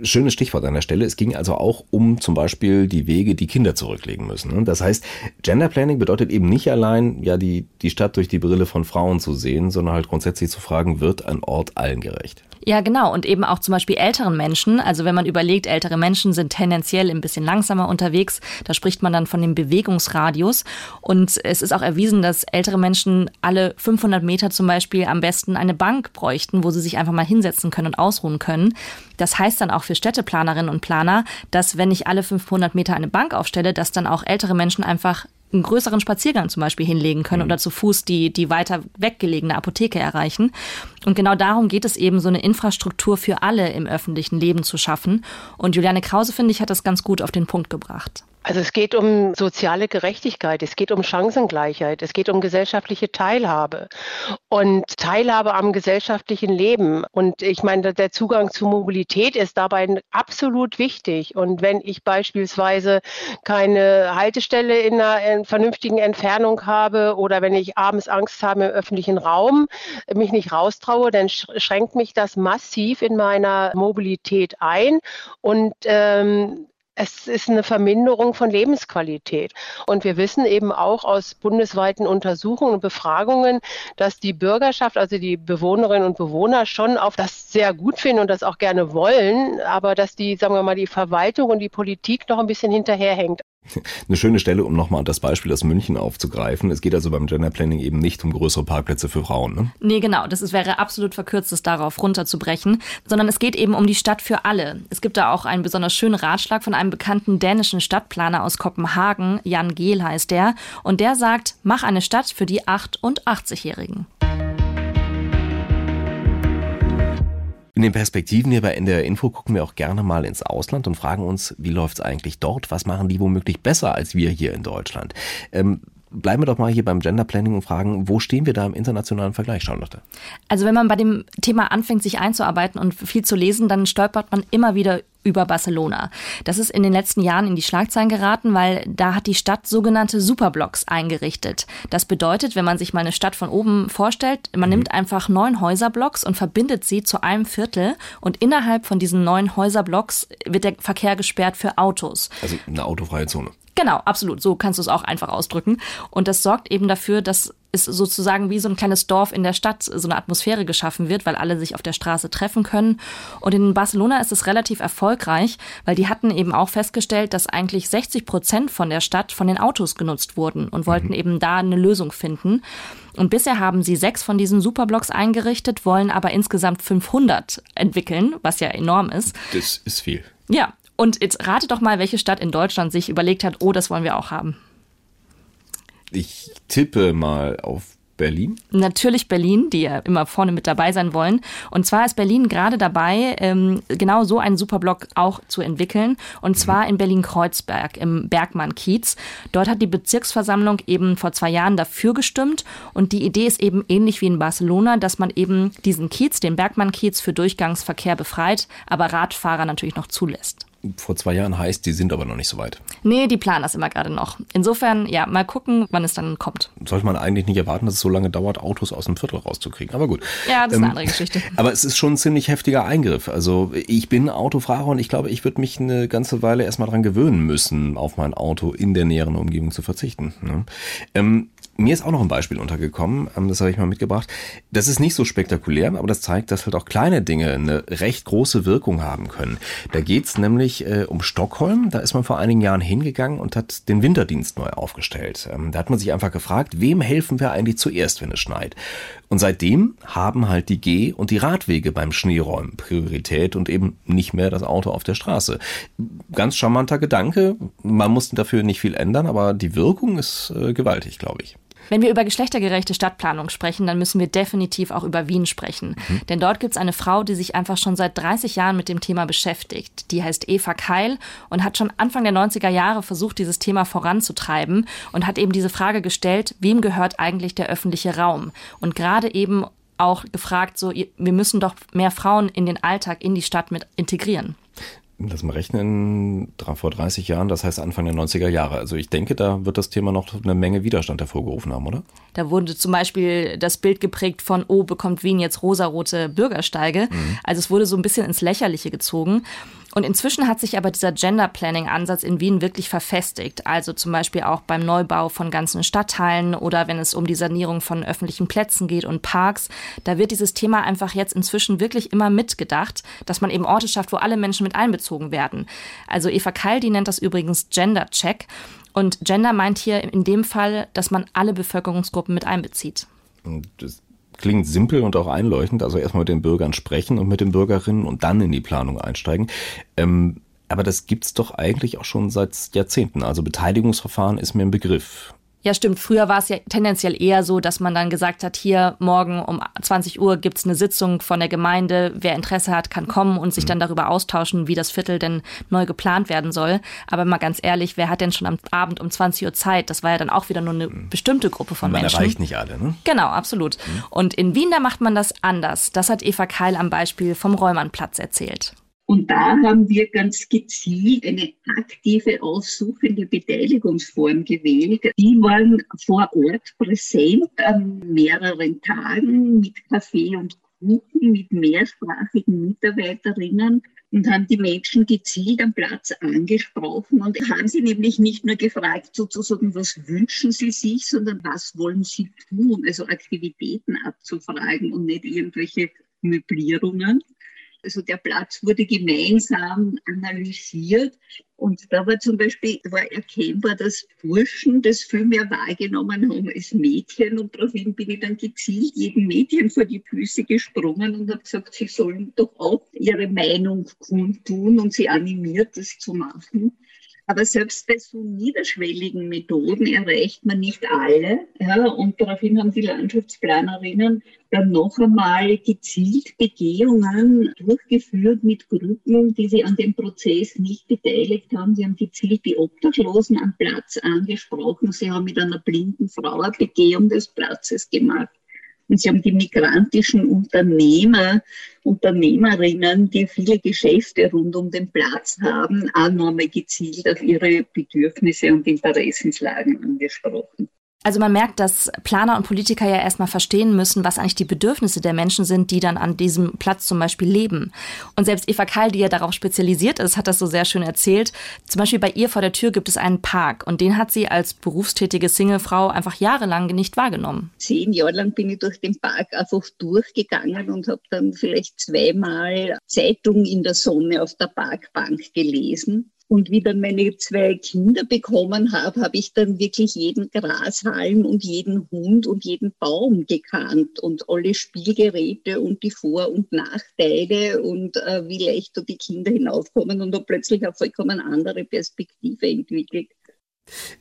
Schönes Stichwort an der Stelle. Es ging also auch um zum Beispiel die Wege, die Kinder zurücklegen müssen. Das heißt, Gender Planning bedeutet eben nicht allein, ja, die, die Stadt durch die Brille von Frauen zu sehen, sondern halt grundsätzlich zu fragen, wird ein Ort allen gerecht? Ja, genau. Und eben auch zum Beispiel älteren Menschen. Also wenn man überlegt, ältere Menschen sind tendenziell ein bisschen langsamer unterwegs. Da spricht man dann von dem Bewegungsradius. Und es ist auch erwiesen, dass ältere Menschen alle 500 Meter zum Beispiel am besten eine Bank bräuchten, wo sie sich einfach mal hinsetzen können und ausruhen können. Das heißt dann auch für Städteplanerinnen und Planer, dass wenn ich alle 500 Meter eine Bank aufstelle, dass dann auch ältere Menschen einfach einen größeren Spaziergang zum Beispiel hinlegen können mhm. oder zu Fuß die, die weiter weggelegene Apotheke erreichen. Und genau darum geht es eben, so eine Infrastruktur für alle im öffentlichen Leben zu schaffen. Und Juliane Krause, finde ich, hat das ganz gut auf den Punkt gebracht. Also es geht um soziale Gerechtigkeit, es geht um Chancengleichheit, es geht um gesellschaftliche Teilhabe und Teilhabe am gesellschaftlichen Leben. Und ich meine, der Zugang zu Mobilität ist dabei absolut wichtig. Und wenn ich beispielsweise keine Haltestelle in einer vernünftigen Entfernung habe oder wenn ich abends Angst habe im öffentlichen Raum, mich nicht raustraue, dann schränkt mich das massiv in meiner Mobilität ein. Und ähm, es ist eine Verminderung von Lebensqualität. Und wir wissen eben auch aus bundesweiten Untersuchungen und Befragungen, dass die Bürgerschaft, also die Bewohnerinnen und Bewohner schon auf das sehr gut finden und das auch gerne wollen, aber dass die, sagen wir mal, die Verwaltung und die Politik noch ein bisschen hinterherhängt. <laughs> Eine schöne Stelle, um nochmal das Beispiel aus München aufzugreifen. Es geht also beim Gender Planning eben nicht um größere Parkplätze für Frauen. Ne? Nee, genau. Das ist, wäre absolut verkürzt, es darauf runterzubrechen. Sondern es geht eben um die Stadt für alle. Es gibt da auch einen besonders schönen Ratschlag von einem bekannten dänischen Stadtplaner aus Kopenhagen. Jan Gehl heißt der. Und der sagt, mach eine Stadt für die 8- und 80-Jährigen. In den Perspektiven hier bei NDR Info gucken wir auch gerne mal ins Ausland und fragen uns, wie läuft es eigentlich dort? Was machen die womöglich besser als wir hier in Deutschland? Ähm, bleiben wir doch mal hier beim Gender Planning und fragen, wo stehen wir da im internationalen Vergleich, Charlotte? Also wenn man bei dem Thema anfängt, sich einzuarbeiten und viel zu lesen, dann stolpert man immer wieder über Barcelona. Das ist in den letzten Jahren in die Schlagzeilen geraten, weil da hat die Stadt sogenannte Superblocks eingerichtet. Das bedeutet, wenn man sich mal eine Stadt von oben vorstellt, man mhm. nimmt einfach neun Häuserblocks und verbindet sie zu einem Viertel und innerhalb von diesen neun Häuserblocks wird der Verkehr gesperrt für Autos. Also eine autofreie Zone. Genau, absolut. So kannst du es auch einfach ausdrücken. Und das sorgt eben dafür, dass es sozusagen wie so ein kleines Dorf in der Stadt so eine Atmosphäre geschaffen wird, weil alle sich auf der Straße treffen können. Und in Barcelona ist es relativ erfolgreich, weil die hatten eben auch festgestellt, dass eigentlich 60 Prozent von der Stadt von den Autos genutzt wurden und wollten mhm. eben da eine Lösung finden. Und bisher haben sie sechs von diesen Superblocks eingerichtet, wollen aber insgesamt 500 entwickeln, was ja enorm ist. Das ist viel. Ja, und jetzt rate doch mal, welche Stadt in Deutschland sich überlegt hat, oh, das wollen wir auch haben. Ich tippe mal auf Berlin? Natürlich Berlin, die ja immer vorne mit dabei sein wollen. Und zwar ist Berlin gerade dabei, ähm, genau so einen Superblock auch zu entwickeln. Und zwar in Berlin-Kreuzberg im Bergmann-Kiez. Dort hat die Bezirksversammlung eben vor zwei Jahren dafür gestimmt. Und die Idee ist eben ähnlich wie in Barcelona, dass man eben diesen Kiez, den Bergmann-Kiez, für Durchgangsverkehr befreit, aber Radfahrer natürlich noch zulässt vor zwei Jahren heißt, die sind aber noch nicht so weit. Nee, die planen das immer gerade noch. Insofern, ja, mal gucken, wann es dann kommt. Sollte man eigentlich nicht erwarten, dass es so lange dauert, Autos aus dem Viertel rauszukriegen. Aber gut. Ja, das ist ähm, eine andere Geschichte. <laughs> Aber es ist schon ein ziemlich heftiger Eingriff. Also ich bin Autofahrer und ich glaube, ich würde mich eine ganze Weile erstmal dran gewöhnen müssen, auf mein Auto in der näheren Umgebung zu verzichten. Ne? Ähm, mir ist auch noch ein Beispiel untergekommen, ähm, das habe ich mal mitgebracht. Das ist nicht so spektakulär, aber das zeigt, dass halt auch kleine Dinge eine recht große Wirkung haben können. Da geht's nämlich äh, um Stockholm. Da ist man vor einigen Jahren hingegangen und hat den Winterdienst neu aufgestellt. Ähm, da hat man sich einfach gefragt, wem helfen wir eigentlich zuerst, wenn es schneit? Und seitdem haben halt die Geh- und die Radwege beim Schneeräumen Priorität und eben nicht mehr das Auto auf der Straße. Ganz charmanter Gedanke. Man musste dafür nicht viel ändern, aber die Wirkung ist äh, gewaltig, glaube ich. Wenn wir über geschlechtergerechte Stadtplanung sprechen, dann müssen wir definitiv auch über Wien sprechen. Mhm. Denn dort gibt es eine Frau, die sich einfach schon seit 30 Jahren mit dem Thema beschäftigt. Die heißt Eva Keil und hat schon Anfang der 90er Jahre versucht, dieses Thema voranzutreiben und hat eben diese Frage gestellt, wem gehört eigentlich der öffentliche Raum? Und gerade eben auch gefragt, so, wir müssen doch mehr Frauen in den Alltag, in die Stadt mit integrieren lass mal rechnen, vor 30 Jahren, das heißt Anfang der 90er Jahre. Also ich denke, da wird das Thema noch eine Menge Widerstand hervorgerufen haben, oder? Da wurde zum Beispiel das Bild geprägt von, oh, bekommt Wien jetzt rosarote Bürgersteige. Mhm. Also es wurde so ein bisschen ins Lächerliche gezogen. Und inzwischen hat sich aber dieser Gender Planning Ansatz in Wien wirklich verfestigt. Also zum Beispiel auch beim Neubau von ganzen Stadtteilen oder wenn es um die Sanierung von öffentlichen Plätzen geht und Parks. Da wird dieses Thema einfach jetzt inzwischen wirklich immer mitgedacht, dass man eben Orte schafft, wo alle Menschen mit einbezogen werden. Also Eva Keil, die nennt das übrigens Gender Check. Und Gender meint hier in dem Fall, dass man alle Bevölkerungsgruppen mit einbezieht. Das klingt simpel und auch einleuchtend. Also erstmal mit den Bürgern sprechen und mit den Bürgerinnen und dann in die Planung einsteigen. Ähm, aber das gibt's doch eigentlich auch schon seit Jahrzehnten. Also Beteiligungsverfahren ist mir ein Begriff. Ja, stimmt. Früher war es ja tendenziell eher so, dass man dann gesagt hat, hier morgen um 20 Uhr gibt's eine Sitzung von der Gemeinde. Wer Interesse hat, kann kommen und sich mhm. dann darüber austauschen, wie das Viertel denn neu geplant werden soll. Aber mal ganz ehrlich, wer hat denn schon am Abend um 20 Uhr Zeit? Das war ja dann auch wieder nur eine mhm. bestimmte Gruppe von man Menschen. Man erreicht nicht alle, ne? Genau, absolut. Mhm. Und in Wien, da macht man das anders. Das hat Eva Keil am Beispiel vom Räumannplatz erzählt. Und da haben wir ganz gezielt eine aktive, aussuchende Beteiligungsform gewählt. Die waren vor Ort präsent an mehreren Tagen mit Kaffee und Kuchen, mit mehrsprachigen Mitarbeiterinnen und haben die Menschen gezielt am Platz angesprochen und haben sie nämlich nicht nur gefragt, sozusagen, was wünschen sie sich, sondern was wollen sie tun, also Aktivitäten abzufragen und nicht irgendwelche Möblierungen. Also der Platz wurde gemeinsam analysiert und da war zum Beispiel war erkennbar, dass Burschen das viel mehr wahrgenommen haben als Mädchen und daraufhin bin ich dann gezielt jedem Mädchen vor die Füße gesprungen und habe gesagt, sie sollen doch auch ihre Meinung kundtun und sie animiert, das zu machen. Aber selbst bei so niederschwelligen Methoden erreicht man nicht alle. Ja, und daraufhin haben die Landschaftsplanerinnen dann noch einmal gezielt Begehungen durchgeführt mit Gruppen, die sie an dem Prozess nicht beteiligt haben. Sie haben gezielt die Obdachlosen am Platz angesprochen. Sie haben mit einer blinden Frau eine Begehung des Platzes gemacht. Und sie haben die migrantischen Unternehmer, Unternehmerinnen, die viele Geschäfte rund um den Platz haben, auch nochmal gezielt auf ihre Bedürfnisse und Interessenslagen angesprochen. Also man merkt, dass Planer und Politiker ja erstmal verstehen müssen, was eigentlich die Bedürfnisse der Menschen sind, die dann an diesem Platz zum Beispiel leben. Und selbst Eva Kall, die ja darauf spezialisiert ist, hat das so sehr schön erzählt. Zum Beispiel bei ihr vor der Tür gibt es einen Park und den hat sie als berufstätige Singlefrau einfach jahrelang nicht wahrgenommen. Zehn Jahre lang bin ich durch den Park einfach durchgegangen und habe dann vielleicht zweimal Zeitung in der Sonne auf der Parkbank gelesen. Und wie dann meine zwei Kinder bekommen habe, habe ich dann wirklich jeden Grashalm und jeden Hund und jeden Baum gekannt und alle Spielgeräte und die Vor- und Nachteile und äh, wie leicht da die Kinder hinaufkommen und da plötzlich eine vollkommen andere Perspektive entwickelt.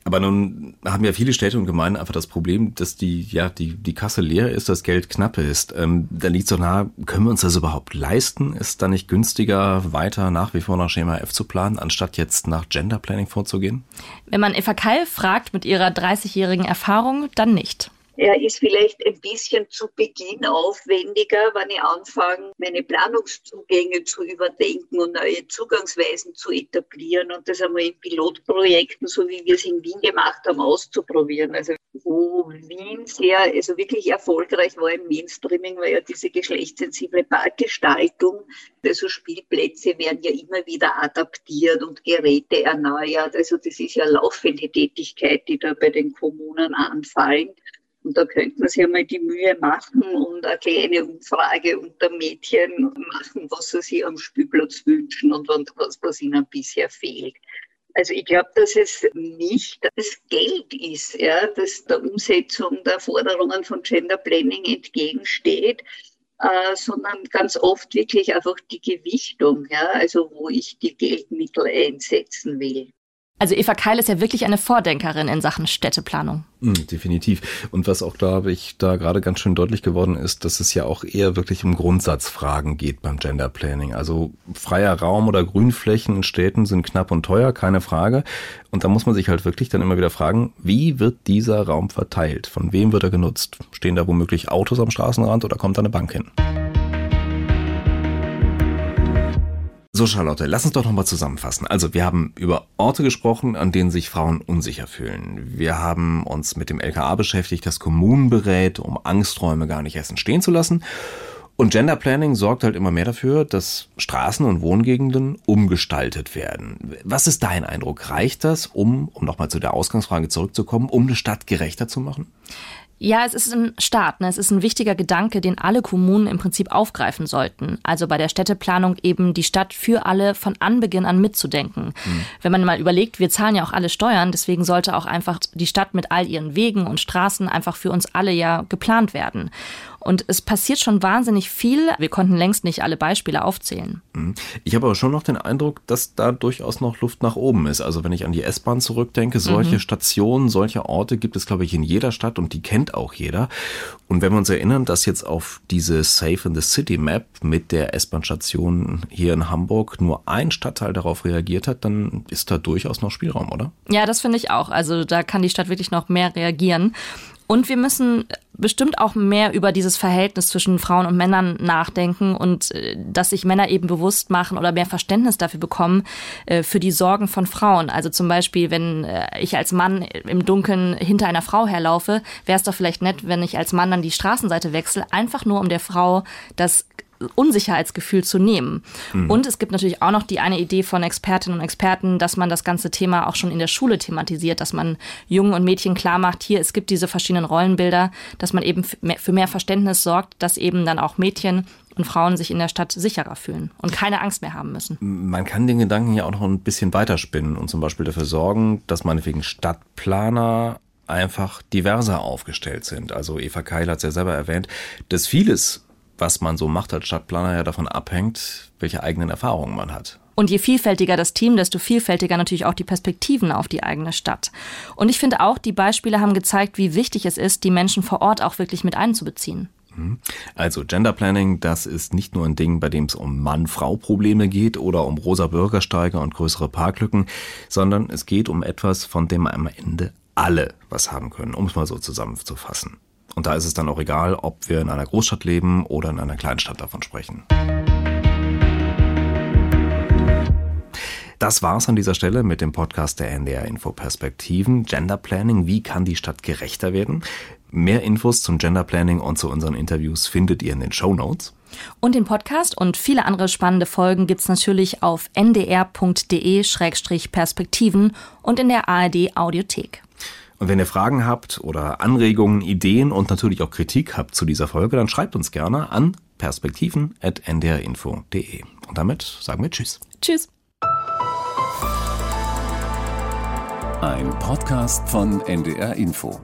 Aber nun haben ja viele Städte und Gemeinden einfach das Problem, dass die, ja, die, die Kasse leer ist, das Geld knapp ist. Ähm, da liegt so nah, können wir uns das überhaupt leisten? Ist da nicht günstiger, weiter nach wie vor nach Schema F zu planen, anstatt jetzt nach Gender Planning vorzugehen? Wenn man Eva Keil fragt mit ihrer 30-jährigen Erfahrung, dann nicht. Er ist vielleicht ein bisschen zu Beginn aufwendiger, wenn ich anfange, meine Planungszugänge zu überdenken und neue Zugangsweisen zu etablieren und das einmal in Pilotprojekten, so wie wir es in Wien gemacht haben, auszuprobieren. Also wo Wien sehr, also wirklich erfolgreich war im Mainstreaming, war ja diese geschlechtssensible Parkgestaltung. Also Spielplätze werden ja immer wieder adaptiert und Geräte erneuert. Also das ist ja laufende Tätigkeit, die da bei den Kommunen anfallen. Und da könnte man sich einmal die Mühe machen und eine kleine Umfrage unter Mädchen machen, was sie sich am Spielplatz wünschen und was, was ihnen bisher fehlt. Also ich glaube, dass es nicht das Geld ist, ja, das der Umsetzung der Forderungen von Gender Planning entgegensteht, äh, sondern ganz oft wirklich einfach die Gewichtung, ja, also wo ich die Geldmittel einsetzen will. Also Eva Keil ist ja wirklich eine Vordenkerin in Sachen Städteplanung. Mhm, definitiv. Und was auch, glaube ich, da gerade ganz schön deutlich geworden ist, dass es ja auch eher wirklich um Grundsatzfragen geht beim Gender Planning. Also freier Raum oder Grünflächen in Städten sind knapp und teuer, keine Frage. Und da muss man sich halt wirklich dann immer wieder fragen, wie wird dieser Raum verteilt? Von wem wird er genutzt? Stehen da womöglich Autos am Straßenrand oder kommt da eine Bank hin? So, Charlotte, lass uns doch nochmal zusammenfassen. Also, wir haben über Orte gesprochen, an denen sich Frauen unsicher fühlen. Wir haben uns mit dem LKA beschäftigt, das Kommunen berät, um Angsträume gar nicht erst entstehen zu lassen. Und Gender Planning sorgt halt immer mehr dafür, dass Straßen und Wohngegenden umgestaltet werden. Was ist dein Eindruck? Reicht das, um, um nochmal zu der Ausgangsfrage zurückzukommen, um eine Stadt gerechter zu machen? Ja, es ist ein Start. Ne? Es ist ein wichtiger Gedanke, den alle Kommunen im Prinzip aufgreifen sollten. Also bei der Städteplanung eben die Stadt für alle von Anbeginn an mitzudenken. Mhm. Wenn man mal überlegt, wir zahlen ja auch alle Steuern, deswegen sollte auch einfach die Stadt mit all ihren Wegen und Straßen einfach für uns alle ja geplant werden. Und es passiert schon wahnsinnig viel. Wir konnten längst nicht alle Beispiele aufzählen. Mhm. Ich habe aber schon noch den Eindruck, dass da durchaus noch Luft nach oben ist. Also wenn ich an die S-Bahn zurückdenke, solche mhm. Stationen, solche Orte gibt es, glaube ich, in jeder Stadt und die kennt auch jeder. Und wenn wir uns erinnern, dass jetzt auf diese Safe in the City Map mit der S-Bahn-Station hier in Hamburg nur ein Stadtteil darauf reagiert hat, dann ist da durchaus noch Spielraum, oder? Ja, das finde ich auch. Also da kann die Stadt wirklich noch mehr reagieren. Und wir müssen bestimmt auch mehr über dieses Verhältnis zwischen Frauen und Männern nachdenken und äh, dass sich Männer eben bewusst machen oder mehr Verständnis dafür bekommen äh, für die Sorgen von Frauen. Also zum Beispiel, wenn äh, ich als Mann im Dunkeln hinter einer Frau herlaufe, wäre es doch vielleicht nett, wenn ich als Mann dann die Straßenseite wechsle, einfach nur um der Frau das Unsicherheitsgefühl zu nehmen. Mhm. Und es gibt natürlich auch noch die eine Idee von Expertinnen und Experten, dass man das ganze Thema auch schon in der Schule thematisiert, dass man Jungen und Mädchen klar macht, hier, es gibt diese verschiedenen Rollenbilder, dass man eben für mehr Verständnis sorgt, dass eben dann auch Mädchen und Frauen sich in der Stadt sicherer fühlen und keine Angst mehr haben müssen. Man kann den Gedanken ja auch noch ein bisschen weiterspinnen und zum Beispiel dafür sorgen, dass meinetwegen Stadtplaner einfach diverser aufgestellt sind. Also Eva Keil hat es ja selber erwähnt, dass vieles was man so macht als Stadtplaner, ja davon abhängt, welche eigenen Erfahrungen man hat. Und je vielfältiger das Team, desto vielfältiger natürlich auch die Perspektiven auf die eigene Stadt. Und ich finde auch, die Beispiele haben gezeigt, wie wichtig es ist, die Menschen vor Ort auch wirklich mit einzubeziehen. Mhm. Also Gender Planning, das ist nicht nur ein Ding, bei dem es um Mann-Frau-Probleme geht oder um rosa Bürgersteige und größere Parklücken, sondern es geht um etwas, von dem am Ende alle was haben können, um es mal so zusammenzufassen. Und da ist es dann auch egal, ob wir in einer Großstadt leben oder in einer Kleinstadt davon sprechen. Das war's an dieser Stelle mit dem Podcast der NDR Info Perspektiven. Gender Planning, wie kann die Stadt gerechter werden? Mehr Infos zum Gender Planning und zu unseren Interviews findet ihr in den Show Notes. Und den Podcast und viele andere spannende Folgen gibt's natürlich auf ndr.de-perspektiven und in der ARD Audiothek. Und wenn ihr Fragen habt oder Anregungen, Ideen und natürlich auch Kritik habt zu dieser Folge, dann schreibt uns gerne an perspektiven.ndrinfo.de. Und damit sagen wir Tschüss. Tschüss. Ein Podcast von NDR Info.